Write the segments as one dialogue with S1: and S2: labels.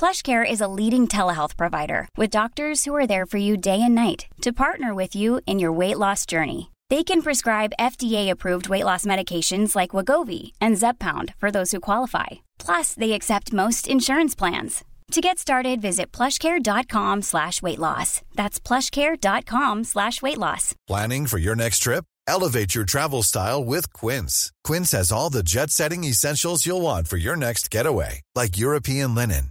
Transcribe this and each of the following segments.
S1: PlushCare is a leading telehealth provider with doctors who are there for you day and night to partner with you in your weight loss journey. They can prescribe FDA-approved weight loss medications like Wagovi and Zepbound for those who qualify. Plus, they accept most insurance plans. To get started, visit plushcare.com slash weight loss. That's plushcare.com slash weight loss.
S2: Planning for your next trip? Elevate your travel style with Quince. Quince has all the jet-setting essentials you'll want for your next getaway, like European linen,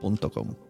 S3: podcaster.com.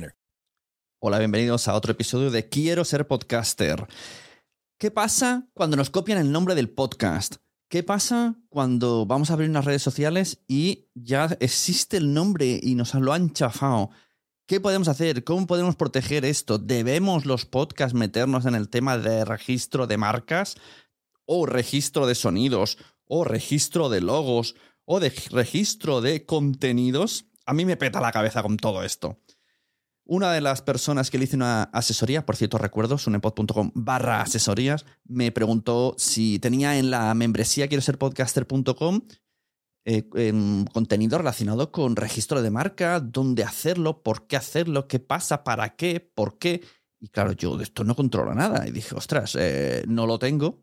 S3: Hola, bienvenidos a otro episodio de Quiero ser podcaster. ¿Qué pasa cuando nos copian el nombre del podcast? ¿Qué pasa cuando vamos a abrir unas redes sociales y ya existe el nombre y nos lo han chafado? ¿Qué podemos hacer? ¿Cómo podemos proteger esto? ¿Debemos los podcasts meternos en el tema de registro de marcas? ¿O registro de sonidos? ¿O registro de logos? ¿O de registro de contenidos? A mí me peta la cabeza con todo esto. Una de las personas que le hice una asesoría, por cierto recuerdo, sunepod.com barra asesorías, me preguntó si tenía en la membresía quiero ser podcaster.com eh, em, contenido relacionado con registro de marca, dónde hacerlo, por qué hacerlo, qué pasa, para qué, por qué. Y claro, yo de esto no controlo nada. Y dije, ostras, eh, no lo tengo,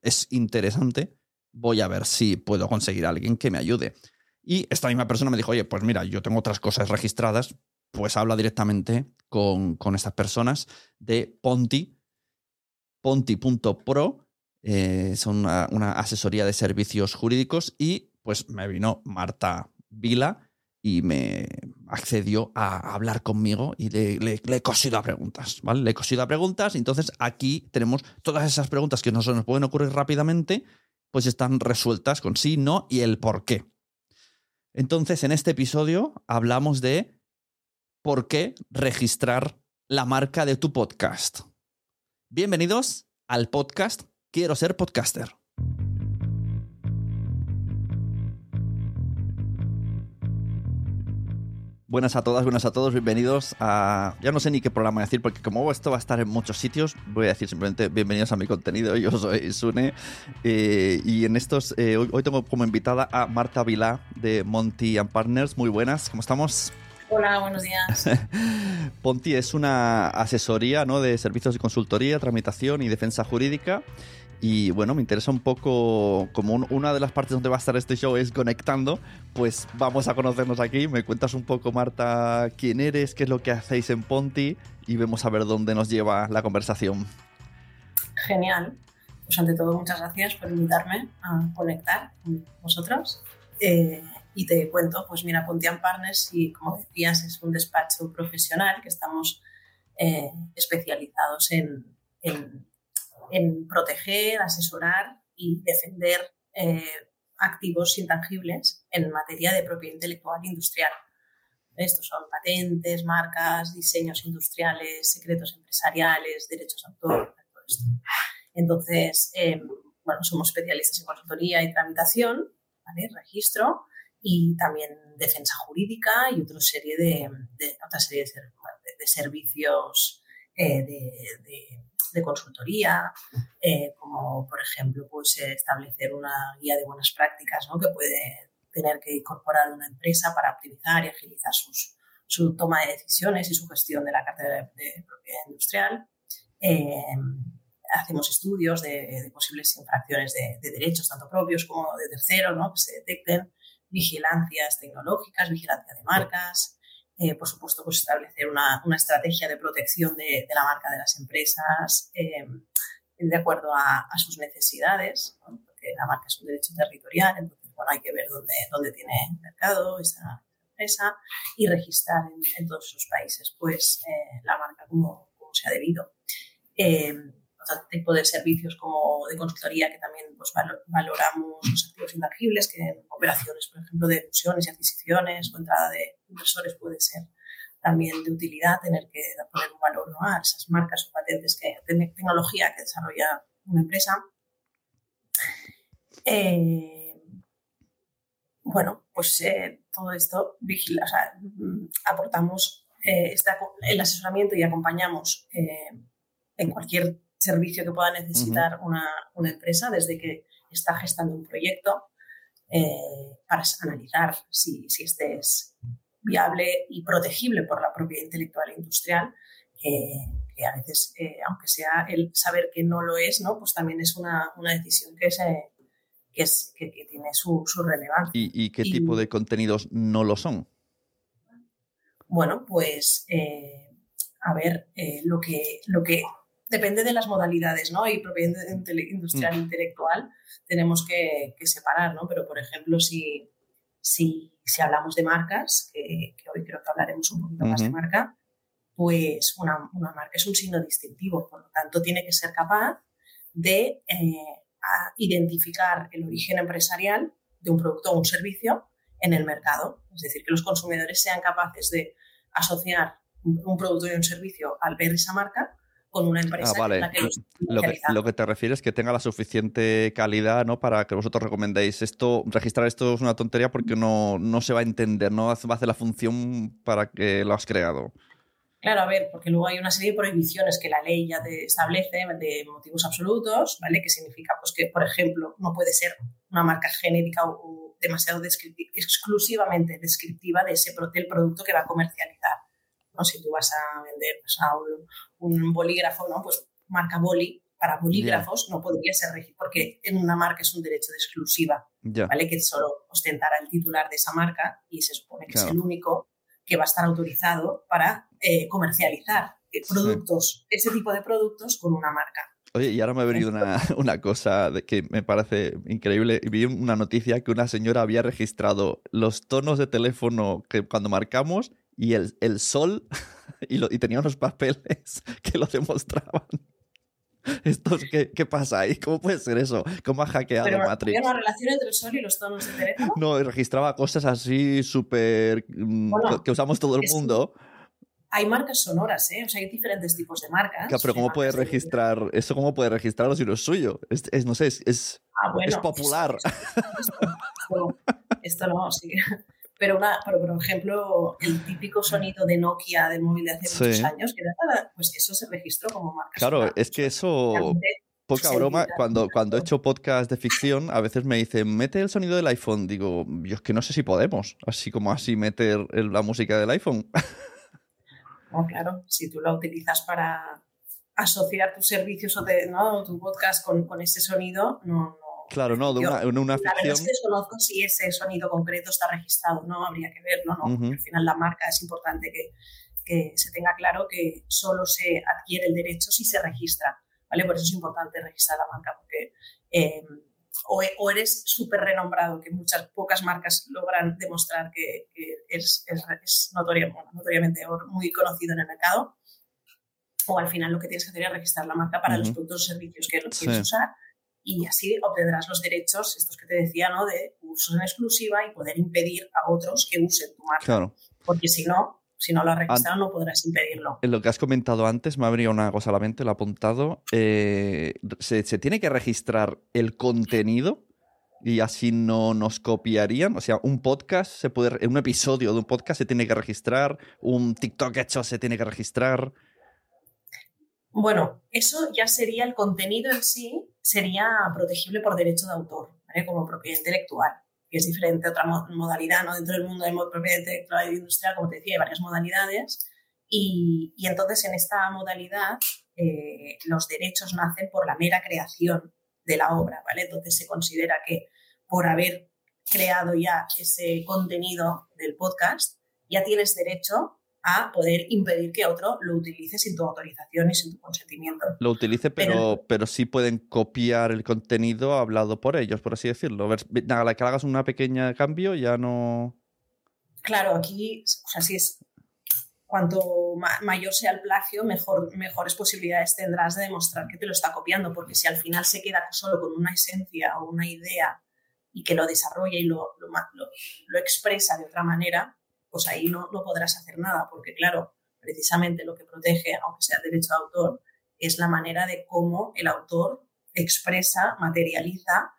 S3: es interesante, voy a ver si puedo conseguir a alguien que me ayude. Y esta misma persona me dijo, oye, pues mira, yo tengo otras cosas registradas, pues habla directamente con, con estas personas de Ponti, ponti.pro, eh, son una, asesoría de servicios jurídicos y pues me vino Marta Vila y me accedió a hablar conmigo y le, le- he cosido a preguntas, ¿vale? Le he cosido a preguntas entonces aquí tenemos todas esas preguntas que no nos pueden ocurrir rápidamente, pues están resueltas con sí, no y el por qué. Entonces, en este episodio hablamos de por qué registrar la marca de tu podcast. Bienvenidos al podcast Quiero ser podcaster. Buenas a todas, buenas a todos, bienvenidos a... Ya no sé ni qué programa decir, porque como esto va a estar en muchos sitios, voy a decir simplemente bienvenidos a mi contenido. Yo soy Sune eh, y en estos... eh, hoy, hoy tengo como invitada a Marta Vilá de Monty Partners. Muy buenas, ¿cómo estamos?
S4: Hola, buenos días.
S3: Ponti es una asesoría ¿no? de servicios de consultoría, tramitación y defensa jurídica. Y bueno, me interesa un poco, como un- una de las partes donde va a estar este show es conectando, pues vamos a conocernos aquí. Me cuentas un poco, Marta, quién eres, qué es lo que hacéis en Ponti y vemos a ver dónde nos lleva la conversación.
S4: Genial. Pues ante todo, muchas gracias por invitarme a conectar con vosotros. Eh, y te cuento, pues mira, Pontian Partners, y como decías, es un despacho profesional que estamos eh, especializados en, en- en proteger, asesorar y defender eh, activos intangibles en materia de propiedad intelectual industrial. Estos son patentes, marcas, diseños industriales, secretos empresariales, derechos de autor, todo esto. Entonces, eh, bueno, somos especialistas en consultoría y tramitación, ¿vale? registro y también defensa jurídica y otra serie de, otra serie de, ser- de- de servicios eh, de, consultoría, eh, como por ejemplo pues, eh, establecer una guía de buenas prácticas ¿no? que puede tener que incorporar una empresa para optimizar y agilizar sus, su toma de decisiones y su gestión de la cartera de, propiedad industrial. Eh, hacemos estudios de, posibles infracciones de, de derechos, tanto propios como de terceros, ¿no? que se detecten, vigilancias tecnológicas, vigilancia de marcas, eh, por supuesto, pues establecer una, una estrategia de protección de, la marca de las empresas eh, de acuerdo a, sus necesidades, porque la marca es un derecho territorial, entonces bueno, hay que ver dónde, dónde tiene mercado esa empresa y registrar en, todos esos países pues eh, la marca como, se ha debido. Eh, otro tipo de servicios como de consultoría que también pues, valo- valoramos los activos intangibles, que en operaciones, por ejemplo, de fusiones y adquisiciones o entrada de inversores puede ser también de utilidad tener que poner un valor ¿no? a esas marcas o patentes, que, te- tecnología que desarrolla una empresa. Eh, bueno, pues eh, todo esto vigila, o sea, mm, aportamos eh, esta- el asesoramiento y acompañamos eh, en cualquier servicio que pueda necesitar una, una empresa, desde que está gestando un proyecto, eh, para analizar si, si este es viable y protegible por la propiedad intelectual e industrial, que, que a veces, eh, aunque sea el saber que no lo es, ¿no? pues también es una, una decisión que, se, que, es, que, que tiene su, su relevancia.
S3: ¿Y, y qué
S4: Y-
S3: tipo de contenidos no lo son?
S4: Bueno, pues eh, a ver, lo, que, lo que depende de las modalidades, ¿no? Y propiedad industrial e intelectual tenemos que, que separar, ¿no? Pero, por ejemplo, si, si, si hablamos de marcas, que, que hoy creo que hablaremos un poquito más de marca, pues una, una marca es un signo distintivo, por lo tanto tiene que ser capaz de eh, identificar el origen empresarial de un producto o un servicio en el mercado. Es decir, que los consumidores sean capaces de asociar un un producto y un servicio al ver esa marca con una empresa
S3: Ah, vale.
S4: en la que lo
S3: que,
S4: comercializando.
S3: lo que te refieres es que tenga la suficiente calidad, ¿no? Para que vosotros recomendéis esto, registrar esto es una tontería porque no, no se va a entender, no hace- va a hacer la función para que lo has creado.
S4: Claro, a ver, porque luego hay una serie de prohibiciones que la ley ya te establece de motivos absolutos, ¿vale? Que significa, pues, que, por ejemplo, no puede ser una marca genérica o, o demasiado exclusivamente descriptiva de ese del producto que va a comercializar. ¿No? Si tú vas a vender pues, a un, un bolígrafo, ¿no? Pues marca boli para bolígrafos no podría ser regi- porque en una marca es un derecho de exclusiva. ¿vale? Que solo ostentará el titular de esa marca y se supone que
S3: Claro.
S4: es el único que va a estar autorizado para eh, comercializar eh, productos, ese tipo de productos con una marca.
S3: Oye, y ahora me ha venido una, una cosa de que me parece increíble. Vi una noticia que una señora había registrado los tonos de teléfono que cuando marcamos y el, el sol y, lo- y tenía unos papeles que lo demostraban. Esto, ¿qué, ¿Qué pasa ahí? ¿Cómo puede ser eso? ¿Cómo ha hackeado
S4: Pero
S3: Matrix?
S4: ¿había una relación entre el sol y los tonos de teléfono?
S3: No, registraba cosas así súper mm,
S4: Bueno,
S3: que usamos todo el mundo.
S4: Hay marcas sonoras, ¿eh? O sea, hay diferentes tipos de marcas.
S3: Claro, pero ¿cómo puede registrar eso? ¿Cómo puede registrarlo si no es suyo? Es, es- no sé, es, es,
S4: Ah, bueno,
S3: es popular.
S4: Esto, esto- esto no, sí. Pero, una, pero, por ejemplo, el típico sonido de Nokia del móvil de hace
S3: Sí.
S4: muchos años, que era pues eso se registró como marca.
S3: Claro,
S4: sonora.
S3: es que eso,
S4: Realmente,
S3: poca broma, cuando, cuando he hecho podcast de ficción, a veces me dicen, mete el sonido del iPhone. Digo, yo es que no sé si podemos, así como así meter el- la música del iPhone.
S4: No, claro, si tú la utilizas para asociar tus servicios o ¿no? tu podcast con, con ese sonido, no, no.
S3: Claro, no, de
S4: Yo-
S3: una, en una
S4: La verdad es que desconozco si ese sonido concreto está registrado, no habría que verlo, ¿no? Porque al final la marca es importante que, que se tenga claro que solo se adquiere el derecho si se registra, ¿vale? Por eso es importante registrar la marca, porque eh, o, o eres súper renombrado, que muchas pocas marcas logran demostrar que, que es, es, es bueno, notoriamente muy conocido en el mercado, o al final lo que tienes que hacer es registrar la marca para los productos o servicios que lo
S3: Sí.
S4: quieres usar y así obtendrás los derechos, estos que te decía, ¿no? De uso en exclusiva y poder impedir a otros que usen tu marca.
S3: Claro.
S4: Porque si no, si no lo has registrado, no podrás impedirlo.
S3: En lo que has comentado antes, me ha venido una cosa a la mente, lo he apuntado. Eh, ¿se, se tiene que registrar el contenido y así no nos copiarían? O sea, un podcast se puede, un episodio de un podcast se tiene que registrar, un TikTok hecho se tiene que registrar.
S4: Bueno, eso ya sería el contenido en sí, sería protegible por derecho de autor, ¿vale? como propiedad intelectual, que es diferente a otra mo- modalidad, ¿no? Dentro del mundo de propiedad intelectual y industrial, como te decía, hay varias modalidades. Y, y entonces en esta modalidad eh, los derechos nacen por la mera creación de la obra, ¿vale? Entonces se considera que por haber creado ya ese contenido del podcast, ya tienes derecho a poder impedir que otro lo utilice sin tu autorización y sin tu consentimiento.
S3: Lo utilice, pero, pero sí pueden copiar el contenido hablado por ellos, por así decirlo. Ver- A la que hagas un pequeño cambio, ya no.
S4: Claro, aquí, o sea, si es cuanto ma- mayor sea el plagio, mejor, mejores posibilidades tendrás de demostrar que te lo está copiando, porque si al final se queda solo con una esencia o una idea y que lo desarrolla y lo, lo ma- lo- lo expresa de otra manera, pues ahí no, no podrás hacer nada, porque claro, precisamente lo que protege, aunque sea el derecho de autor, es la manera de cómo el autor expresa, materializa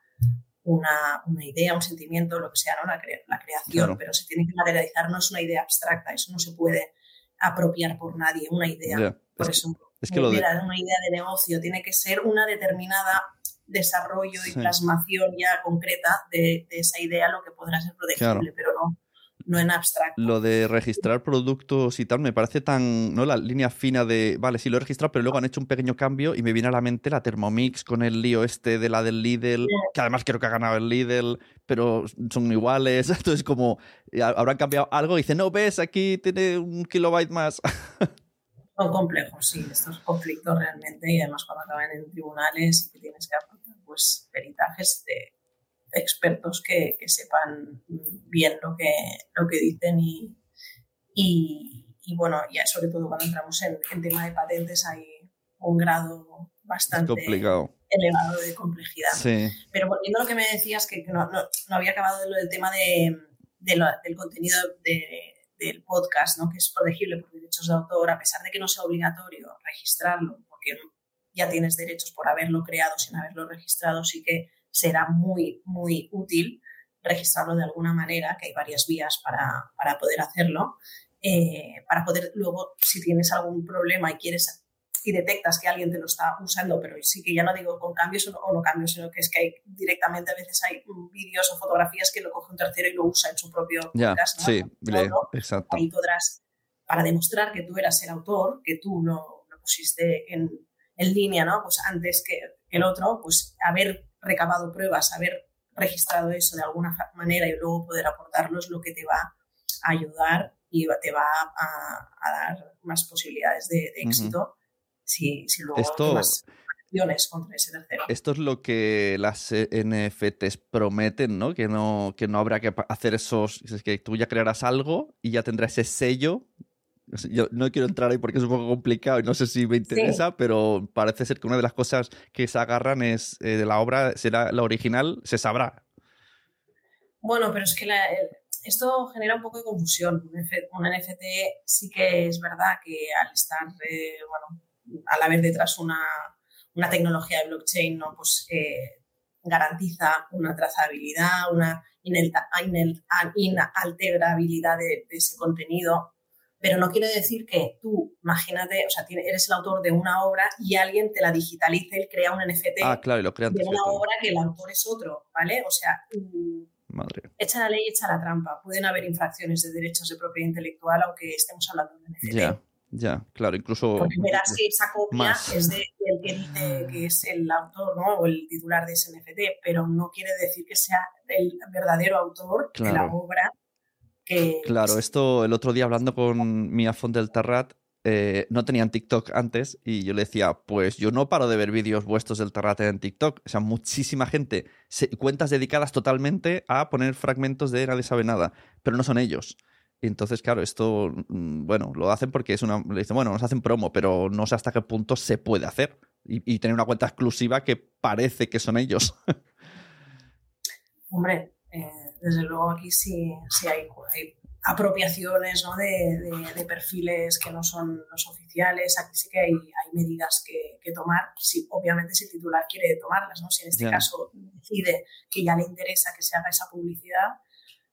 S4: una, una idea, un sentimiento, lo que sea, ¿no? la, cre- la creación,
S3: Claro.
S4: pero se tiene que materializar, no es una idea abstracta, eso no se puede apropiar por nadie, una idea. Por
S3: Es,
S4: eso,
S3: es que lo de.
S4: una idea de negocio tiene que ser una determinada desarrollo y
S3: Sí.
S4: plasmación ya concreta de, de esa idea, lo que podrá ser protegible,
S3: Claro.
S4: pero no, no en abstracto.
S3: Lo de registrar productos y tal me parece tan. ¿No? La línea fina de. Vale, sí lo he registrado, pero luego han hecho un pequeño cambio y me viene a la mente la Thermomix con el lío este de la del Lidl, que además creo que ha ganado el Lidl, pero son iguales. Entonces, como. eh, Habrán cambiado algo y dicen, no, ves, aquí tiene un kilobyte más.
S4: Son complejos, sí, estos conflictos realmente, y además cuando acaban en tribunales y que tienes que aportar pues, peritajes de expertos que, que sepan bien lo que, lo que dicen y, y, y, bueno, ya sobre todo cuando entramos en, en tema de patentes hay un grado bastante
S3: complicado.
S4: elevado de complejidad.
S3: Sí.
S4: Pero volviendo a lo que me decías, que que no, no, no había acabado de lo del tema de, de lo- del contenido de- del podcast, ¿no? que es protegible por derechos de autor, a pesar de que no sea obligatorio registrarlo, porque ya tienes derechos por haberlo creado sin haberlo registrado, sí que será muy, muy útil registrarlo de alguna manera, que hay varias vías para, para poder hacerlo, eh, para poder luego, si tienes algún problema y quieres y detectas que alguien te lo está usando, pero sí que ya no digo con cambios o no, o no cambios, sino que es que hay, directamente a veces hay vídeos o fotografías que lo coge un tercero y lo usa en su propio
S3: Ya, sí,
S4: No,
S3: le-
S4: no,
S3: exacto.
S4: ahí podrás, para demostrar que tú eras el autor, que tú lo, lo pusiste en, en línea, ¿no? Pues antes que el otro, pues haber recabado pruebas, haber registrado eso de alguna manera y luego poder aportarlo es lo que te va a ayudar y te va a, a dar más posibilidades de, éxito si, si luego
S3: Esto-
S4: tomas acciones contra ese tercero.
S3: Esto es lo que las NFTs prometen, ¿no? Que no, que no habrá que hacer esos. Es que tú ya crearás algo y ya tendrás ese sello. Yo no quiero entrar ahí porque es un poco complicado y no sé si me interesa, pero parece ser que una de las cosas que se agarran es eh, de la obra, será la original, se sabrá.
S4: Bueno, pero es que la- el- esto genera un poco de confusión. Un, NFT sí que es verdad que al estar, eh, bueno, al haber detrás una, una tecnología de blockchain, ¿no? pues eh, garantiza una trazabilidad, una inalterabilidad de, de ese contenido. Pero no quiere decir que tú, imagínate, o sea, eres el autor de una obra y alguien te la digitalice y crea un NFT
S3: Ah, claro, y lo crean
S4: de una obra que el autor es otro, ¿vale? O sea,
S3: Madre.
S4: echa la ley, echa la trampa. Pueden haber infracciones de derechos de propiedad intelectual, aunque estemos hablando de NFT.
S3: Ya, ya, claro, incluso.
S4: Porque verás que esa copia
S3: Más.
S4: es de- del que dice que es el autor ¿no? o el titular de ese NFT, pero no quiere decir que sea el verdadero autor de la
S3: Claro.
S4: obra. Que,
S3: Claro, esto el otro día hablando con Mia del eh, no tenían TikTok antes y yo le decía, pues yo no paro de ver vídeos vuestros del Terrat en TikTok. O sea, muchísima gente, se- cuentas dedicadas totalmente a poner fragmentos de Nadie sabe nada, pero no son ellos. Y entonces, claro, esto, mm, bueno, lo hacen porque es una. Le dicen, bueno, nos hacen promo, pero no sé hasta qué punto se puede hacer. Y, y tener una cuenta exclusiva que parece que son ellos.
S4: Hombre, eh, desde luego aquí sí, sí hay, hay apropiaciones ¿no? de, de- de perfiles que no son los oficiales. Aquí sí que hay, hay medidas que, que tomar. Si, obviamente, si el titular quiere tomarlas, ¿no? si en este caso decide que ya le interesa que se haga esa publicidad,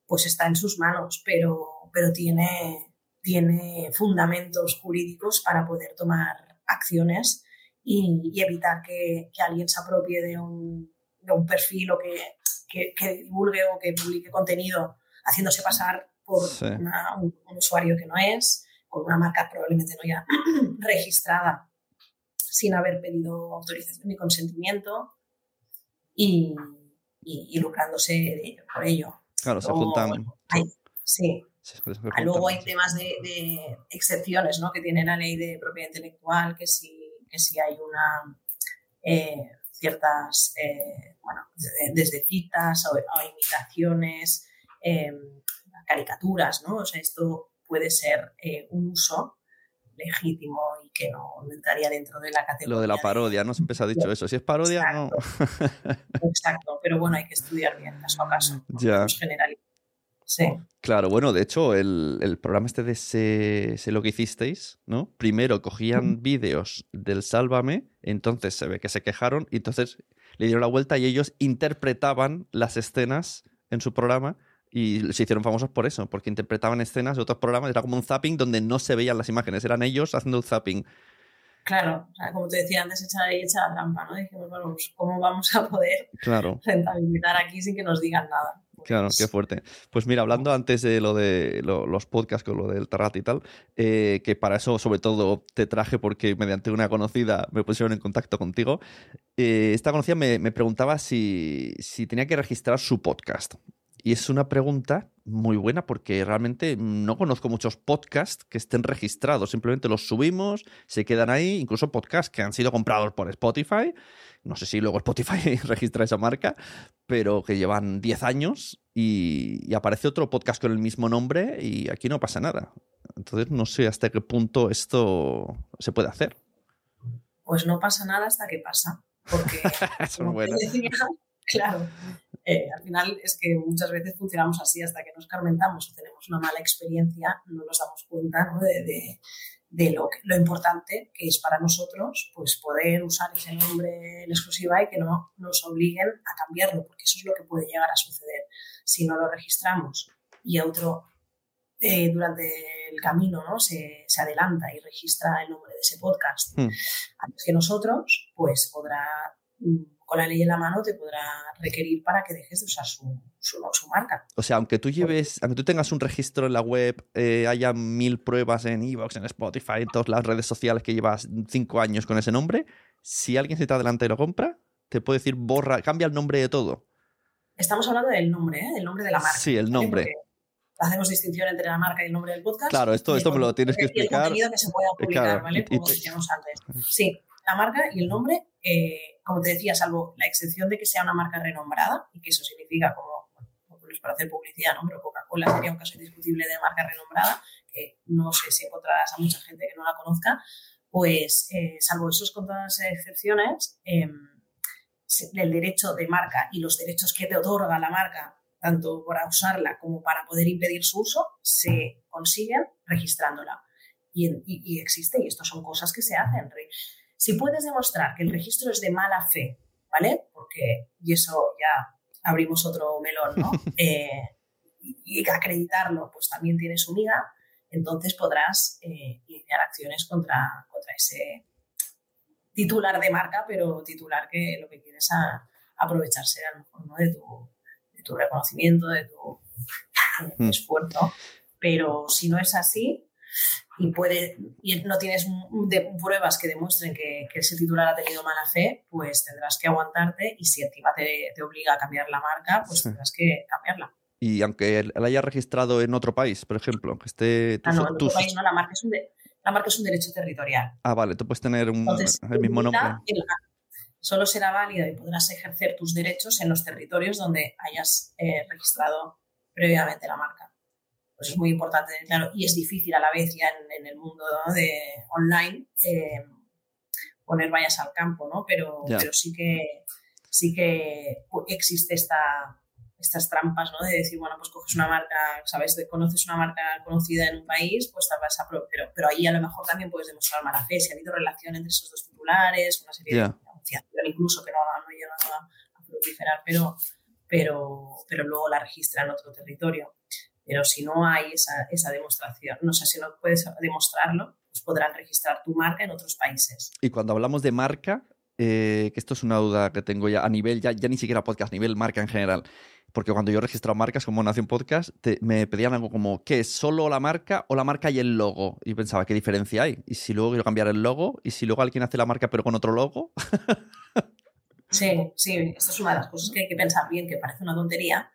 S4: pues está en sus manos, pero, pero tiene, tiene fundamentos jurídicos para poder tomar acciones y, y evitar que, que alguien se apropie de un, de un perfil o que, que, que divulgue o que publique contenido haciéndose pasar por
S3: Sí.
S4: una- un, un usuario que no es, con una marca probablemente no ya registrada sin haber pedido autorización ni consentimiento y, y- y lucrándose de ello, por ello.
S3: Claro, se
S4: Luego,
S3: juntan.
S4: hay- sí,
S3: se- se
S4: Ah, Luego hay temas de, de excepciones ¿no? que tiene la ley de propiedad intelectual, que si, que si hay una eh, ciertas, eh, bueno, de- desde citas o, imitaciones, eh, caricaturas, ¿no? O sea, esto puede ser eh, un uso legítimo y que no, no entraría dentro de la categoría.
S3: Lo de la parodia, ¿no? Siempre se ha dicho eso. Si es parodia, no.
S4: Exacto, pero bueno, hay que estudiar bien caso a caso. no
S3: Ya.
S4: generalizar. Sí.
S3: Claro, bueno, de hecho, el, el programa este de sé, Sé lo que hicisteis, ¿no? Primero cogían vídeos del Sálvame, entonces se ve que se quejaron, y entonces le dieron la vuelta y ellos interpretaban las escenas en su programa y se hicieron famosos por eso, porque interpretaban escenas de otros programas, era como un zapping donde no se veían las imágenes, eran ellos haciendo el zapping.
S4: Claro, o sea, como te decía antes, echa la ley, echa la trampa, ¿no? Dijimos, bueno, pues, ¿cómo vamos a poder
S3: Claro.
S4: rentabilizar aquí sin que nos digan nada?
S3: Claro, qué fuerte. Pues mira, hablando antes de lo de lo- los podcasts con lo del Terrat y tal, eh, que para eso sobre todo te traje porque mediante una conocida me pusieron en contacto contigo. eh, esta conocida me, me preguntaba si, si tenía que registrar su podcast. Y es una pregunta muy buena porque realmente no conozco muchos podcasts que estén registrados. Simplemente los subimos, se quedan ahí, incluso podcasts que han sido comprados por Spotify. No sé si luego Spotify registra esa marca, pero que llevan 10 años y, y aparece otro podcast con el mismo nombre y aquí no pasa nada. Entonces no sé hasta qué punto esto se puede hacer.
S4: Pues no pasa nada hasta que pasa. Porque,
S3: Eso es
S4: como te
S3: bueno.
S4: decía, claro, eh, al final es que muchas veces funcionamos así hasta que nos carmentamos o tenemos una mala experiencia, no nos damos cuenta ¿no? de, de- de lo, que- lo importante que es para nosotros pues poder usar ese nombre en exclusiva y que no nos obliguen a cambiarlo, porque eso es lo que puede llegar a suceder si no lo registramos y otro eh, durante el camino ¿no? se, se adelanta y registra el nombre de ese podcast
S3: Hmm.
S4: antes que nosotros, pues podrá, mm, con la ley en la mano, te podrá requerir para que dejes de usar su, su, su marca.
S3: O sea, aunque tú lleves, aunque tú tengas un registro en la web, eh, haya mil pruebas en Evox, en Spotify, en todas las redes sociales que llevas cinco años con ese nombre, si alguien se te adelanta y lo compra, te puede decir borra, cambia el nombre de todo.
S4: Estamos hablando del nombre, ¿eh? del nombre de la marca.
S3: Sí, el nombre.
S4: Hacemos distinción entre la marca y el nombre del podcast.
S3: Claro, esto- esto me lo tienes que
S4: y el
S3: explicar.
S4: contenido que se pueda publicar,
S3: Claro,
S4: ¿vale? Como decíamos antes. Sí, la marca y el nombre, eh, como te decía, salvo la excepción de que sea una marca renombrada, y que eso significa como, bueno, es para hacer publicidad, ¿no? Pero Coca-Cola sería un caso indiscutible de marca renombrada, que no sé si encontrarás a mucha gente que no la conozca, pues eh, salvo esos contadas excepciones, em, el derecho de marca y los derechos que te otorga la marca, tanto para usarla como para poder impedir su uso, se consiguen registrándola. Y, existe, y esto son cosas que se hacen. Si puedes demostrar que el registro es de mala fe, ¿vale? Porque, y eso ya abrimos otro melón, ¿no? Eh, y, acreditarlo, pues también tiene su miga, entonces podrás eh, iniciar acciones contra, contra ese titular de marca, pero titular que lo que quieres es aprovecharse a lo mejor de, tu, reconocimiento, de tu hmm. esfuerzo. Pero si no es así y, puede, y no tienes pruebas que demuestren que, ese titular ha tenido mala fe, pues tendrás que aguantarte y si encima te, te obliga a cambiar la marca, pues tendrás que cambiarla.
S3: Y aunque él, haya registrado en otro país, por ejemplo, que esté...
S4: Ah, no, en otro país no, la marca es un, la marca es un derecho territorial.
S3: Ah, vale, tú puedes tener un, el mismo nombre.
S4: Solo será válida y podrás ejercer tus derechos en los territorios donde hayas eh, registrado previamente la marca. Pues es muy importante, claro, y es difícil a la vez ya en, el mundo de online eh, poner vallas al campo, ¿no? Pero, pero sí que sí que existe esta, estas trampas, ¿no? De decir, bueno, pues coges una marca, ¿sabes? conoces una marca conocida en un país, pues te vas a... Pero, pero ahí a lo mejor también puedes demostrar mala fe, si ha habido relación entre esos dos titulares, una serie de anunciación incluso que no, no ha llegado a, proliferar, pero, pero, pero luego la registra en otro territorio. Pero si no hay esa, esa demostración, no sé, si no puedes demostrarlo, pues podrán registrar tu marca en otros países.
S3: Y cuando hablamos de marca, eh, que esto es una duda que tengo ya a nivel, ya, ya ni siquiera podcast, a nivel marca en general. Porque cuando yo he registrado marcas como Nación Podcast, me pedían algo como, ¿qué es solo la marca o la marca y el logo? Y pensaba, ¿qué diferencia hay? ¿Y si luego quiero cambiar el logo? ¿Y si luego alguien hace la marca pero con otro logo?
S4: sí, sí, esto es una de las cosas que hay que pensar bien, que parece una tontería,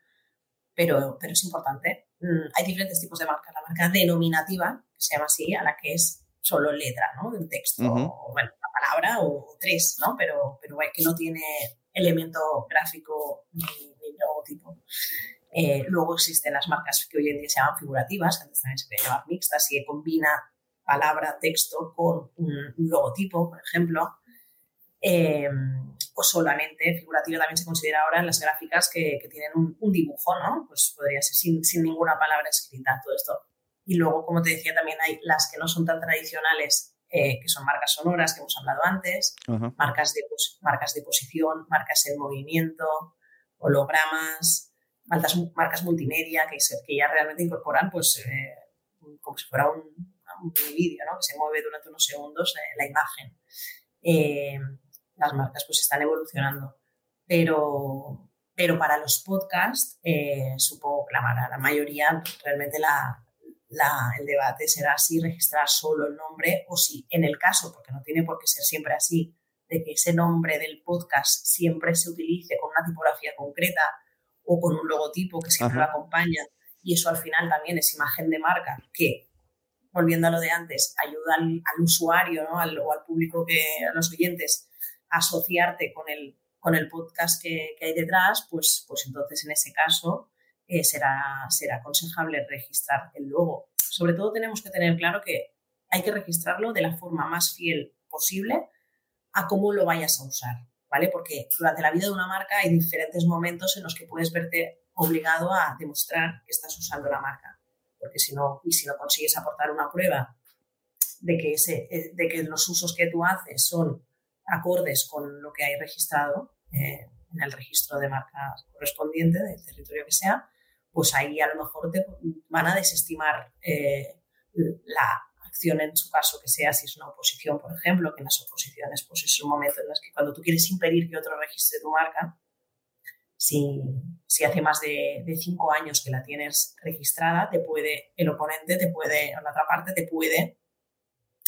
S4: pero, pero es importante. Mm, hay diferentes tipos de marca. La marca denominativa, que se llama así, a la que es solo letra, ¿no? De texto, bueno, una palabra o tres, ¿no? Pero, pero que no tiene elemento gráfico ni, logotipo. Eh, luego existen las marcas que hoy en día se llaman figurativas, que antes también se podían llamar mixtas, y que combina palabra, texto con un, logotipo, por ejemplo. Eh, o solamente figurativa también se considera ahora en las gráficas que, tienen un, dibujo, ¿no? Pues podría ser sin, sin, ninguna palabra escrita todo esto. Y luego, como te decía, también hay las que no son tan tradicionales eh, que son marcas sonoras que hemos hablado antes, marcas, de, marcas de posición, marcas en movimiento, hologramas, marcas, marcas multimedia que, que ya realmente incorporan pues, eh, como si fuera un, un vídeo, ¿no? que se mueve durante unos segundos eh, la imagen. Las marcas pues están evolucionando, pero, pero para los podcasts supongo que la, la mayoría realmente la, el debate será si registrar solo el nombre o si en el caso, porque no tiene por qué ser siempre así, de que ese nombre del podcast siempre se utilice con una tipografía concreta o con un logotipo que siempre lo acompaña. Y eso al final también es imagen de marca que, volviendo a lo de antes, ayuda al, usuario ¿no? al, o al público, que, a los oyentes, asociarte con el, con el podcast que, hay detrás, pues, pues entonces en ese caso eh, será, será aconsejable registrar el logo. Sobre todo tenemos que tener claro que hay que registrarlo de la forma más fiel posible a cómo lo vayas a usar, ¿vale? Porque durante la vida de una marca hay diferentes momentos en los que puedes verte obligado a demostrar que estás usando la marca. Porque si no, y si no consigues aportar una prueba de que, eh, de que los usos que tú haces son acordes con lo que hay registrado eh, en el registro de marca correspondiente del territorio que sea, pues ahí a lo mejor te van a desestimar eh, la acción en su caso que sea si es una oposición, por ejemplo, que en las oposiciones pues es un momento en el que cuando tú quieres impedir que otro registre tu marca, si, si hace más de, cinco años que la tienes registrada, te puede, el oponente te puede, o la otra parte te puede,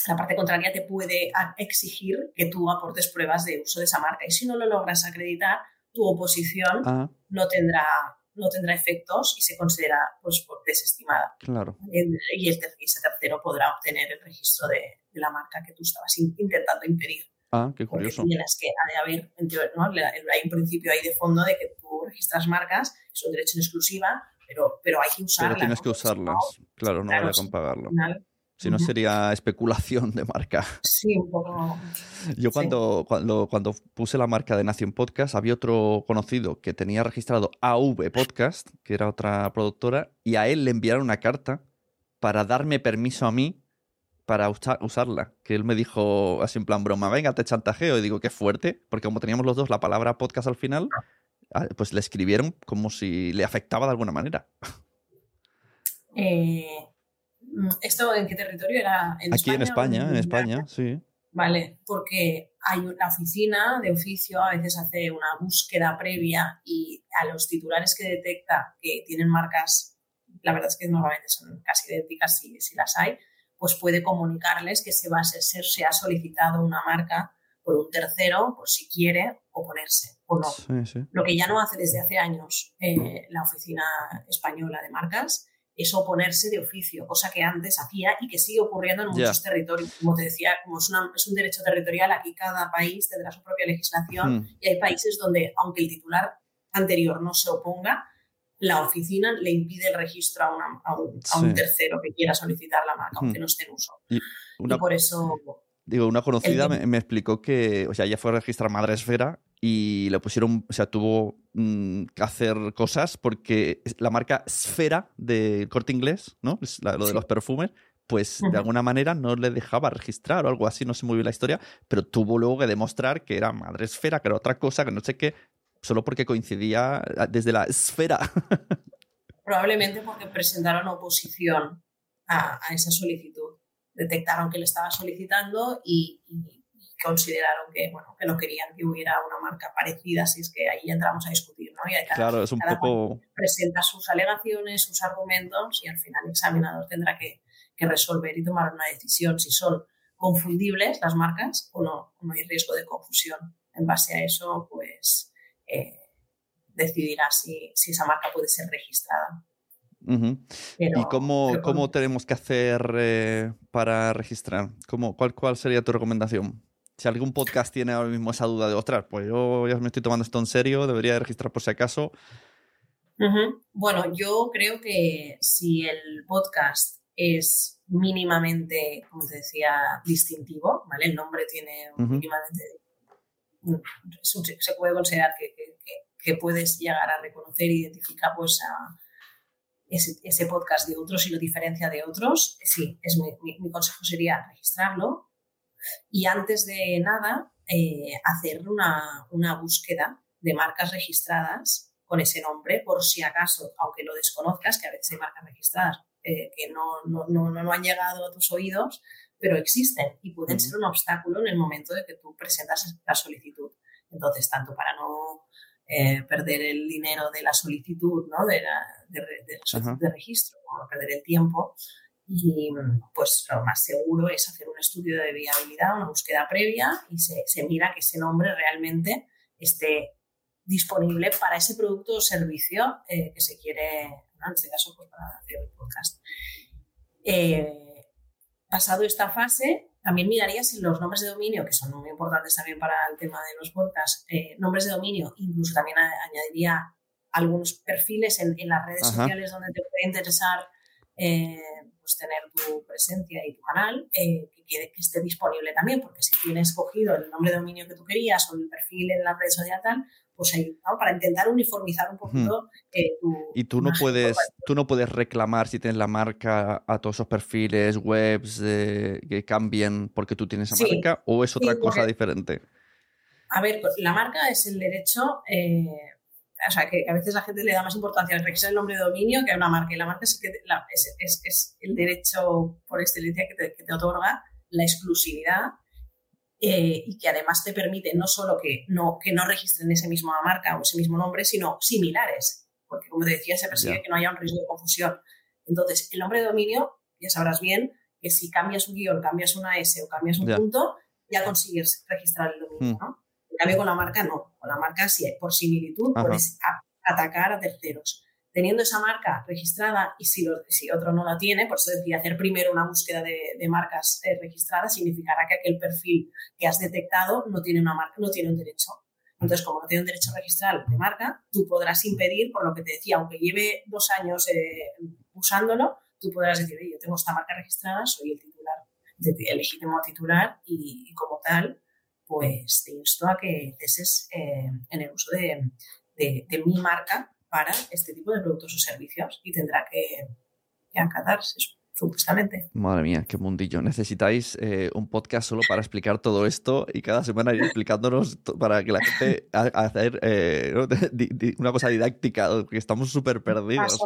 S4: la parte contraria te puede exigir que tú aportes pruebas de uso de esa marca. Y si no lo logras acreditar, tu oposición ah. no tendrá no tendrá efectos y se considera pues, por desestimada.
S3: Claro.
S4: Y, ese tercero podrá obtener el registro de, la marca que tú estabas intentando impedir
S3: Ah, qué
S4: Porque
S3: curioso.
S4: tienes que ha de haber, ¿no? Hay un principio ahí de fondo de que tú registras marcas, es un derecho en exclusiva, pero, pero hay que usarlas.
S3: Pero tienes que.
S4: Porque
S3: usarlas. Claro, no
S4: claro,
S3: vale con pagarlo.
S4: al final,
S3: Si no sería especulación de marca.
S4: sí, un poco.
S3: Yo
S4: Sí.
S3: cuando, cuando, cuando puse la marca de Nación Podcast, había otro conocido que tenía registrado AV Podcast, que era otra productora, y a él le enviaron una carta para darme permiso a mí para usa- usarla. Que él me dijo así en plan broma, venga, te chantajeo. Y digo, qué fuerte, porque como teníamos los dos la palabra podcast al final, ah, pues le escribieron como si le afectaba de alguna manera.
S4: Eh, ¿Esto en qué territorio era? ¿En
S3: Aquí en
S4: o
S3: España, en? España, sí.
S4: Vale, porque hay una oficina de oficio, a veces hace una búsqueda previa y a los titulares que detecta que tienen marcas, la verdad es que normalmente son casi idénticas si, si las hay, pues puede comunicarles que se, va a ser, se ha solicitado una marca por un tercero, por si quiere oponerse o no.
S3: Sí, sí.
S4: Lo que ya no hace desde hace años eh, la Oficina Española de Marcas es oponerse de oficio, cosa que antes hacía y que sigue ocurriendo en muchos territorios. Como te decía, como es, una- es un derecho territorial, aquí cada país tendrá su propia legislación
S3: Mm.
S4: y hay países donde, aunque el titular anterior no se oponga, la oficina le impide el registro a, una- a un, a un
S3: Sí.
S4: tercero que quiera solicitar la marca, aunque
S3: Mm.
S4: no esté en uso.
S3: Y una,
S4: Y por eso,
S3: Digo, una conocida me, explicó que, o sea, ella fue a registrar Madre Esfera y le pusieron, o sea, tuvo mm, que hacer cosas porque la marca Esfera de Corte Inglés, ¿no? Es la- lo de
S4: Sí.
S3: los perfumes, pues de alguna manera no le dejaba registrar o algo así, no sé muy bien la historia, pero tuvo luego que demostrar que era Madre Esfera, que era otra cosa, que no sé qué, solo porque coincidía desde la esfera.
S4: probablemente porque presentaron oposición a, a esa solicitud. Detectaron que le estaba solicitando y, consideraron que, bueno, que no querían que hubiera una marca parecida, así es que ahí entramos a discutir, ¿no? Y cada-
S3: claro, es un
S4: cada
S3: poco...
S4: presenta sus alegaciones, sus argumentos y al final el examinador tendrá que, que resolver y tomar una decisión si son confundibles las marcas o no, no hay riesgo de confusión. En base a eso, pues eh, decidirá si, si esa marca puede ser registrada. Pero-
S3: ¿Y cómo,
S4: pero
S3: cómo tenemos que hacer eh, para registrar? ¿Cómo, cuál, ¿Cuál sería tu recomendación? Si algún podcast tiene ahora mismo esa duda de, ostras, pues yo ya me estoy tomando esto en serio, debería de registrar por si acaso.
S4: Bueno, yo creo que si el podcast es mínimamente, como te decía, distintivo, ¿vale? El nombre tiene un mínimamente... un- se puede considerar que, que- que- que puedes llegar a reconocer e identificar pues, a ese, ese podcast de otros y lo diferencia de otros. Sí, es mi, mi- mi consejo sería registrarlo y antes de nada eh, hacer una, una búsqueda de marcas registradas con ese nombre, por si acaso, aunque lo desconozcas, que a veces hay marcas registradas eh, que no, no, no, no han llegado a tus oídos, pero existen y pueden ser un obstáculo en el momento de que tú presentas la solicitud. Entonces, tanto para no eh, perder el dinero de la solicitud, ¿no? de, la, de, de la solicitud
S3: Ajá.
S4: de registro, como no perder el tiempo, y pues lo más seguro es hacer un estudio de viabilidad, una búsqueda previa y se, se mira que ese nombre realmente esté disponible para ese producto o servicio eh, que se quiere, ¿no? en este caso, pues para hacer el podcast. Eh, pasado esta fase, también miraría si los nombres de dominio, que son muy importantes también para el tema de los podcasts, eh, nombres de dominio, incluso también a- añadiría algunos perfiles en, en las redes
S3: Ajá.
S4: sociales donde te puede interesar eh, pues tener tu presencia y tu canal, eh, que, que esté disponible también, porque si tienes cogido el nombre de dominio que tú querías o el perfil en la red social tal, pues ahí, ¿no? para intentar uniformizar un poquito eh, tu
S3: Y tú no puedes, tú no puedes reclamar si tienes la marca a todos esos perfiles, webs eh, que cambien porque tú tienes esa
S4: Sí.
S3: marca, o es otra
S4: Sí,
S3: cosa
S4: porque-
S3: diferente.
S4: A ver, pues, la marca es el derecho, eh, o sea, que a veces la gente le da más importancia al registrar el nombre de dominio que a una marca. Y la marca sí que te- la- es, es- es el derecho por excelencia que te, que te otorga la exclusividad eh, y que además te permite no solo que no, que no registren esa misma marca o ese mismo nombre, sino similares. Porque, como te decía, se persigue que no haya un riesgo de confusión. Entonces, el nombre de dominio, ya sabrás bien que si cambias un guion, cambias una S o cambias un punto, ya consigues registrar el dominio,
S3: Mm.
S4: ¿no? En cambio, con la marca no. Con la marca, sí, por similitud,
S3: Ajá.
S4: puedes atacar a terceros. Teniendo esa marca registrada y si, si otro no la tiene, por eso decía hacer primero una búsqueda de, marcas eh, registradas, significará que aquel perfil que has detectado no tiene una marca, no tiene un derecho. Entonces, como no tiene un derecho registral de marca, tú podrás impedir, por lo que te decía, aunque lleve dos años eh, usándolo, tú podrás decir, yo tengo esta marca registrada, soy el titular, el legítimo titular y, como tal, pues te insto a que ceses eh, en el uso de, de mi marca para este tipo de productos o servicios y tendrá que, acatarse supuestamente.
S3: Madre mía, qué mundillo. Necesitáis eh, un podcast solo para explicar todo esto y cada semana ir explicándonos para que la gente hacer eh, una cosa didáctica, que estamos súper perdidos.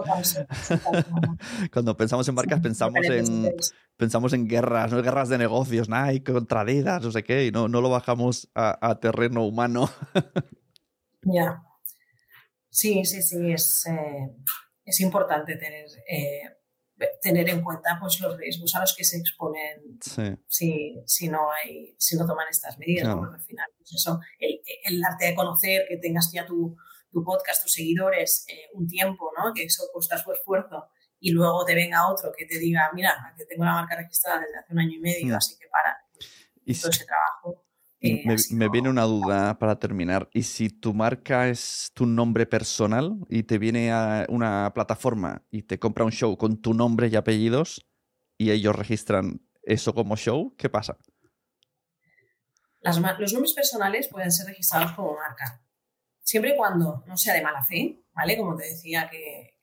S3: Cuando pensamos en marcas pensamos en pensamos en guerras, no guerras de negocios, Nike contra Adidas, no sé qué, y no, no lo bajamos a, terreno humano.
S4: Ya. Sí, sí, sí, es, eh, es importante tener, eh, tener en cuenta pues, los riesgos a los que se exponen si, si, no hay, si no toman estas medidas. al final, pues eso, el, el, arte de conocer, que tengas ya tu, tu podcast, tus seguidores, eh, un tiempo, ¿no? que eso cuesta su esfuerzo, y luego te venga otro que te diga, mira, que tengo la marca registrada desde hace un año y medio, mm. así que para. Y todo ese trabajo
S3: me, viene una duda para terminar. ¿Y si tu marca es tu nombre personal y te viene a una plataforma y te compra un show con tu nombre y apellidos y ellos registran eso como show, qué pasa?
S4: los nombres personales pueden ser registrados como marca, siempre y cuando no sea de mala fe, ¿vale? Como te decía, que,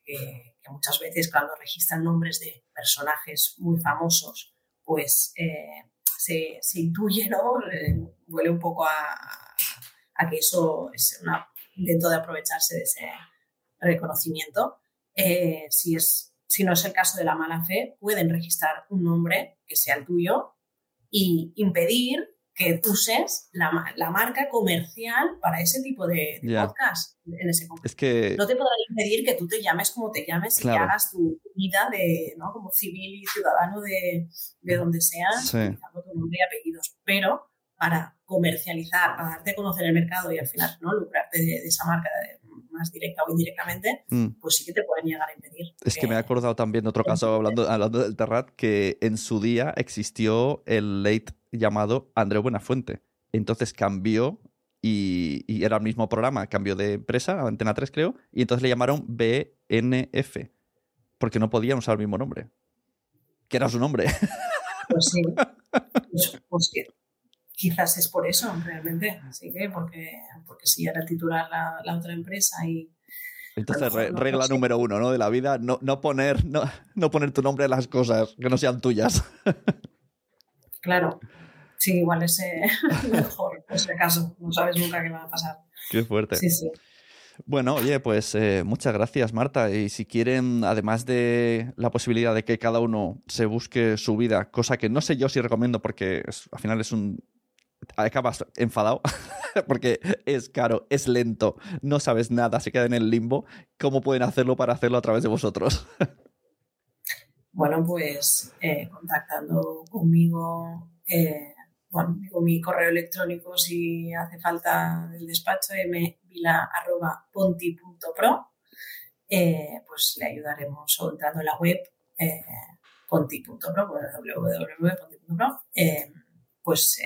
S4: muchas veces cuando registran nombres de personajes muy famosos, pues eh, se, intuye, ¿no? huele un poco a, que eso es un intento de aprovecharse de ese reconocimiento. Eh, si, es, si no es el caso de la mala fe, pueden registrar un nombre que sea el tuyo y impedir que uses la, la, marca comercial para ese tipo de, podcast. En ese
S3: es que...
S4: No te podrá impedir que tú te llames como te llames y que hagas tu vida de, ¿no? como civil y ciudadano de, de donde seas, utilizando tu nombre y apellidos. Pero para comercializar, para darte a conocer el mercado y al final ¿no? lucrarte de, esa marca más directa o indirectamente, mm. pues sí que te pueden llegar a impedir.
S3: Es que me he acordado también de otro caso, hablando, hablando del Terrat, que en su día existió el late llamado Andreu Buenafuente. Entonces cambió y, era el mismo programa, cambió de empresa, Antena 3 creo, y entonces le llamaron BNF, porque no podían usar el mismo nombre, que era su nombre.
S4: Pues sí, pues, pues quizás es por eso realmente, así que porque, porque si era titular la, otra empresa y...
S3: Entonces, regla número uno ¿no? de la vida, no, no, poner, no, no poner tu nombre en las cosas que no sean tuyas.
S4: Claro, sí, igual es eh, mejor, por si acaso. No sabes nunca qué va a pasar.
S3: Qué fuerte.
S4: Sí, sí.
S3: Bueno, oye, pues eh, muchas gracias, Marta. Y si quieren, además de la posibilidad de que cada uno se busque su vida, cosa que no sé yo si recomiendo porque al final es un... Acabas enfadado porque es caro, es lento, no sabes nada, se queda en el limbo. ¿Cómo pueden hacerlo para hacerlo a través de vosotros?
S4: Bueno, pues eh, contactando conmigo eh, con mi correo electrónico si hace falta el despacho, mvila.ponti.pro, eh, pues le ayudaremos o entrando en la web eh, ponti.pro, www.ponti.pro, pues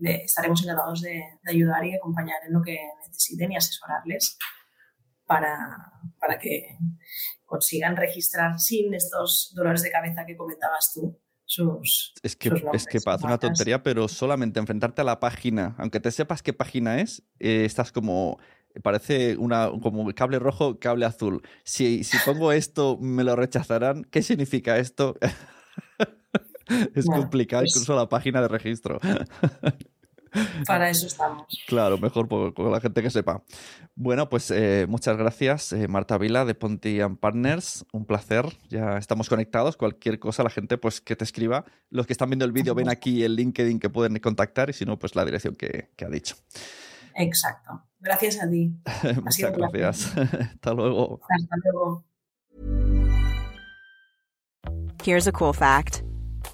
S4: le estaremos encantados de, ayudar y acompañar en lo que necesiten y asesorarles para, para que consigan registrar sin estos dolores de cabeza que comentabas tú
S3: es que, es que parece una tontería, pero solamente enfrentarte a la página, aunque te sepas qué página es, eh, estás como parece una como cable rojo, cable azul. Si, si pongo esto, me lo rechazarán. ¿Qué significa esto? es complicado pues incluso la página de registro.
S4: Para eso estamos.
S3: Claro, mejor con la gente que sepa. Bueno, pues eh, muchas gracias, eh, Marta Vila de Ponti Partners. Un placer. Ya estamos conectados. Cualquier cosa, la gente pues que te escriba. Los que están viendo el vídeo ven aquí el LinkedIn que pueden contactar y si no, pues la dirección que, que ha dicho.
S4: Exacto. Gracias a ti.
S3: muchas gracias. Hasta luego.
S4: Hasta luego.
S5: Here's a cool fact.